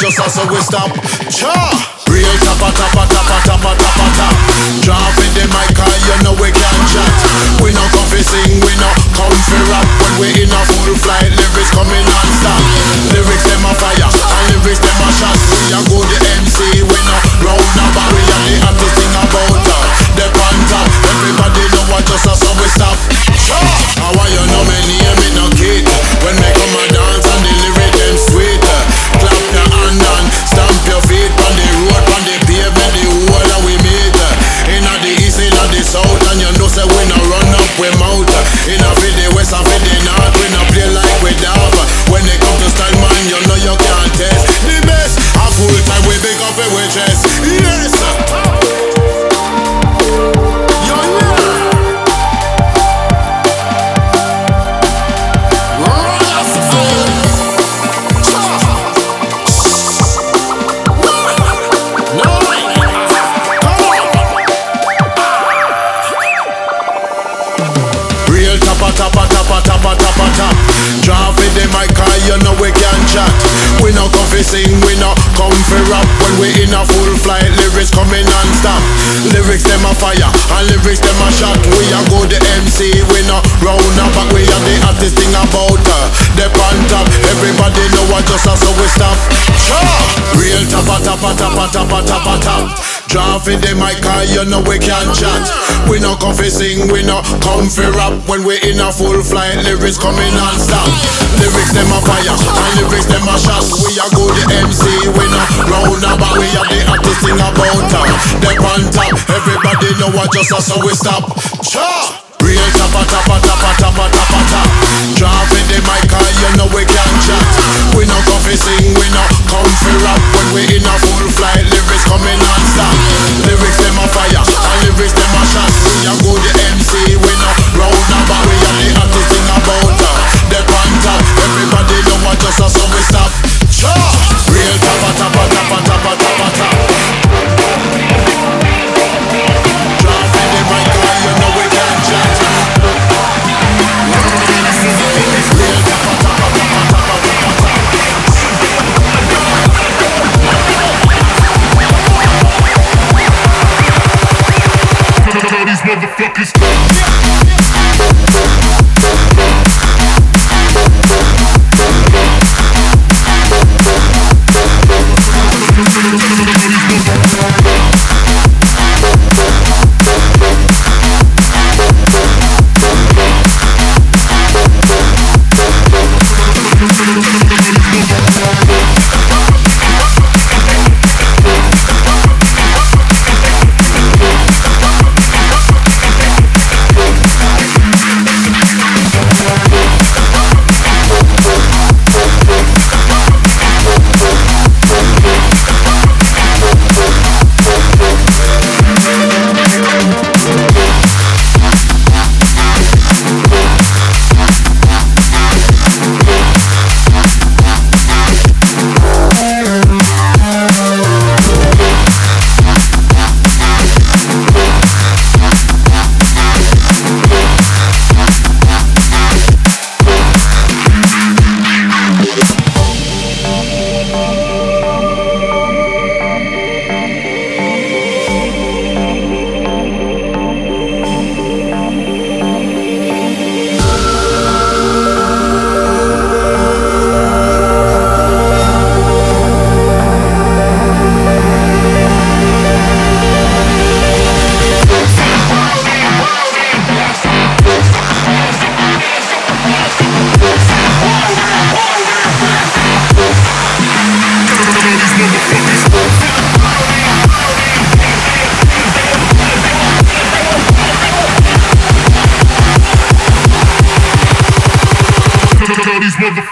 just as we stop. In a full flight, lyrics coming non-stop. Lyrics them a fire, and lyrics them a shot. We a go the MC, we no round up, but we are the hottest thing about her. The on top, everybody know what just so we stop. Real tappa tappa tappa tappa tappa tap. Drop in the mic, cause you know we can't chat. We no come fi sing, we no come fi rap. When we in a full flight, lyrics coming non-stop. Lyrics them a fire, and lyrics them a shot. We a go the MC, we no round about. We are the hottest thing about her. The on top, everybody know what just so we stop. Real tappa tappa tappa tappa tappa tap. Drop in the mic, you know we can't chat. We no come fi sing, we no come fi rap. When we in a full flight, lyrics coming non-stop. Lyrics them a fire, and lyrics them a shot. We a go the MC, we no round about. We are the hottest thing about her. The on everybody know what just so we stop. Cha! Real tappa tappa tappa tappa tappa tap. Motherfuckers.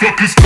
Motherfuckers.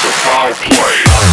It's a foul play.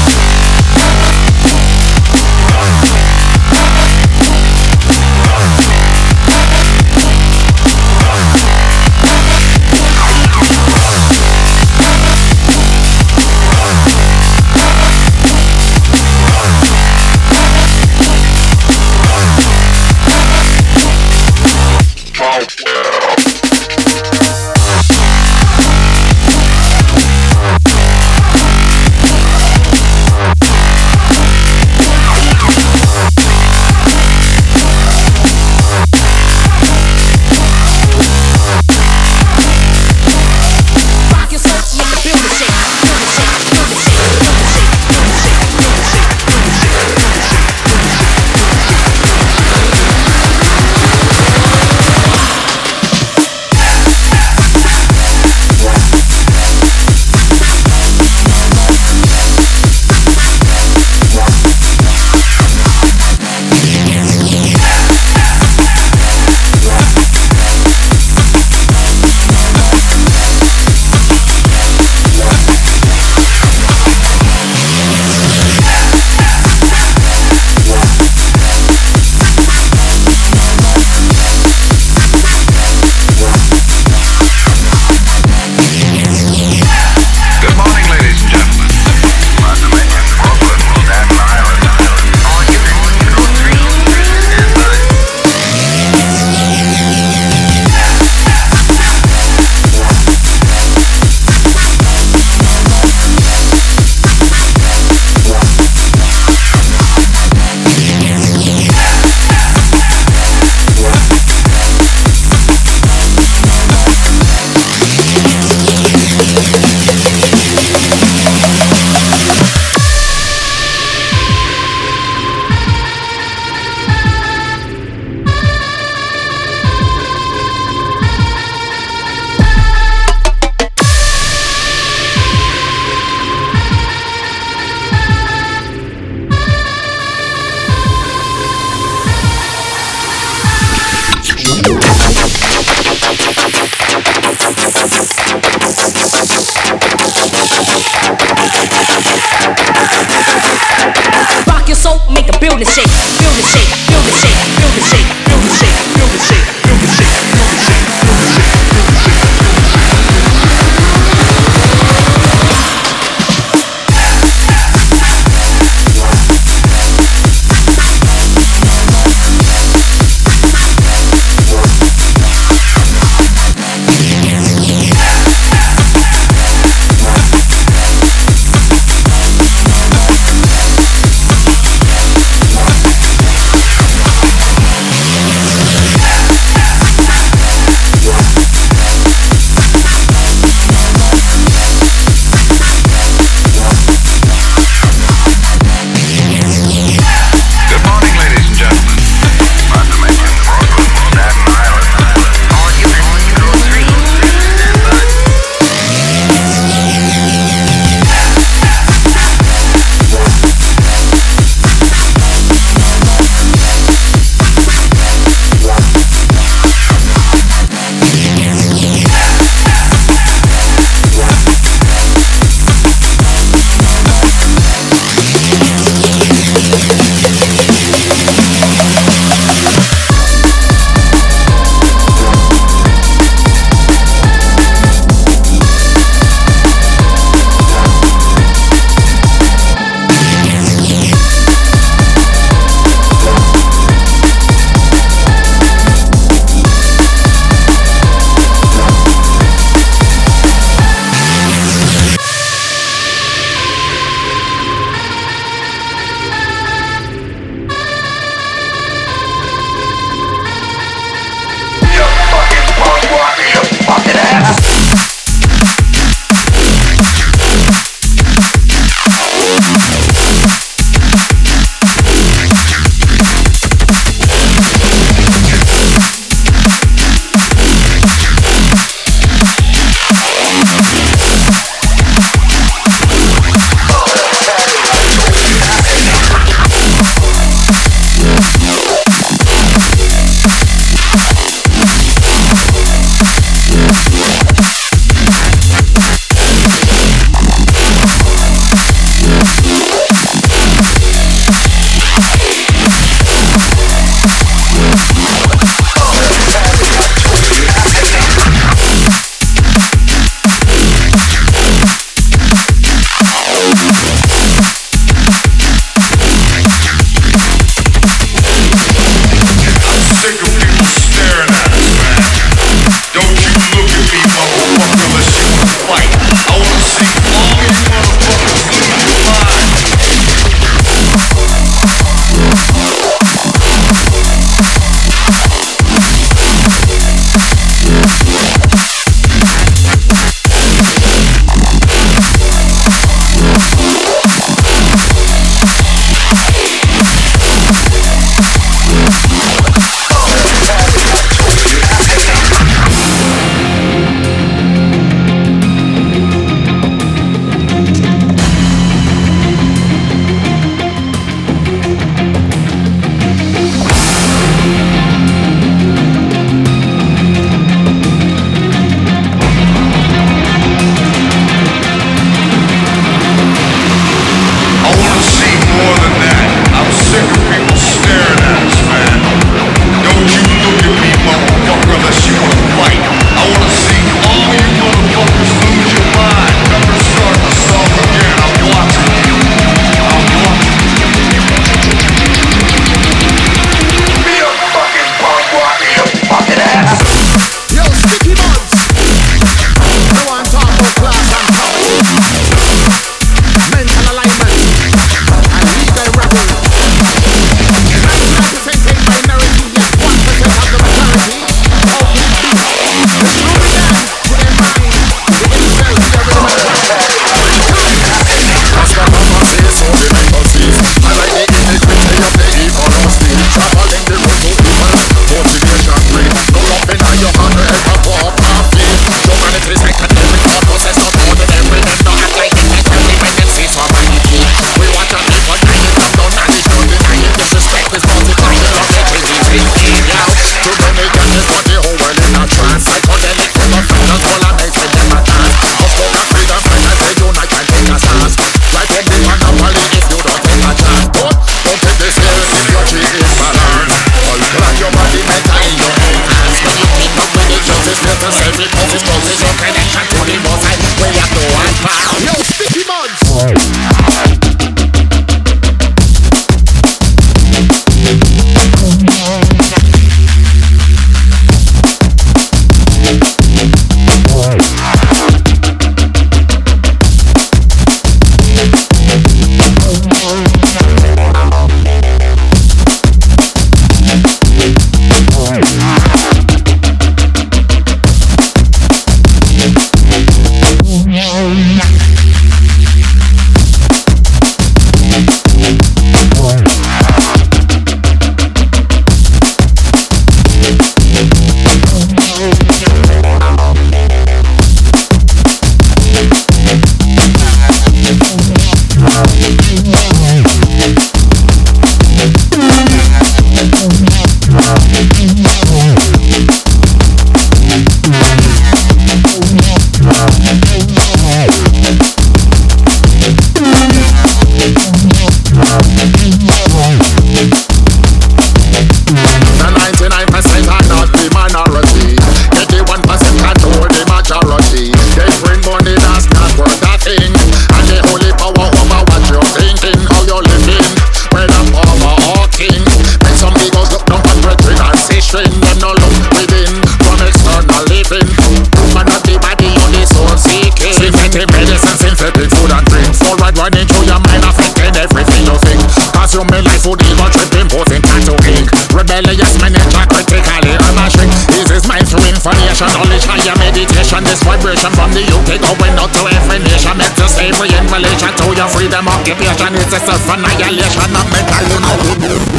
From the UK Going out to every nation. Make to slavery in relation to your freedom occupation It's a self-annihilation. Not mental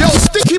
Yo, sticky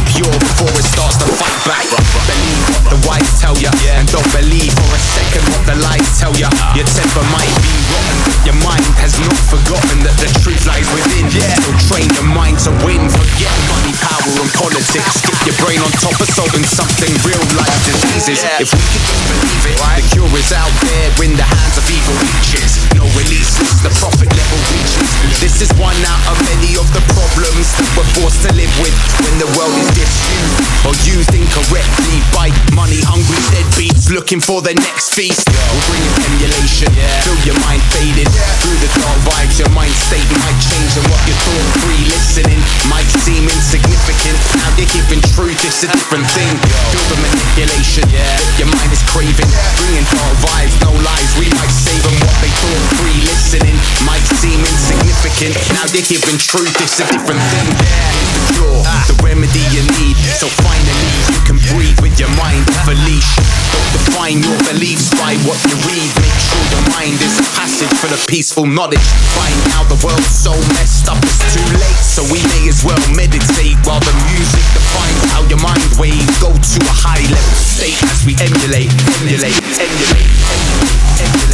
looking for their next feast. We're bringing emulation, feel your mind faded through the dark vibes. Your mind state might change, and what you thought free listening might seem insignificant. Now they're giving truth, it's a different thing. Feel the manipulation, yeah. your mind is craving, bringing dark vibes, no lies. We might save them what they thought free listening might seem insignificant. Now they're giving truth, it's a different thing. Here's the cure, ah. the remedy you need. So finally you can breathe with your mind off a leash. Don't define your beliefs by what you read. Make sure your mind is a passage for the peaceful knowledge. Find out the world's so messed up, it's too late. So we may as well meditate while the music defines how your mind waves. Go to a high level state as we emulate, emulate, emulate, emulate.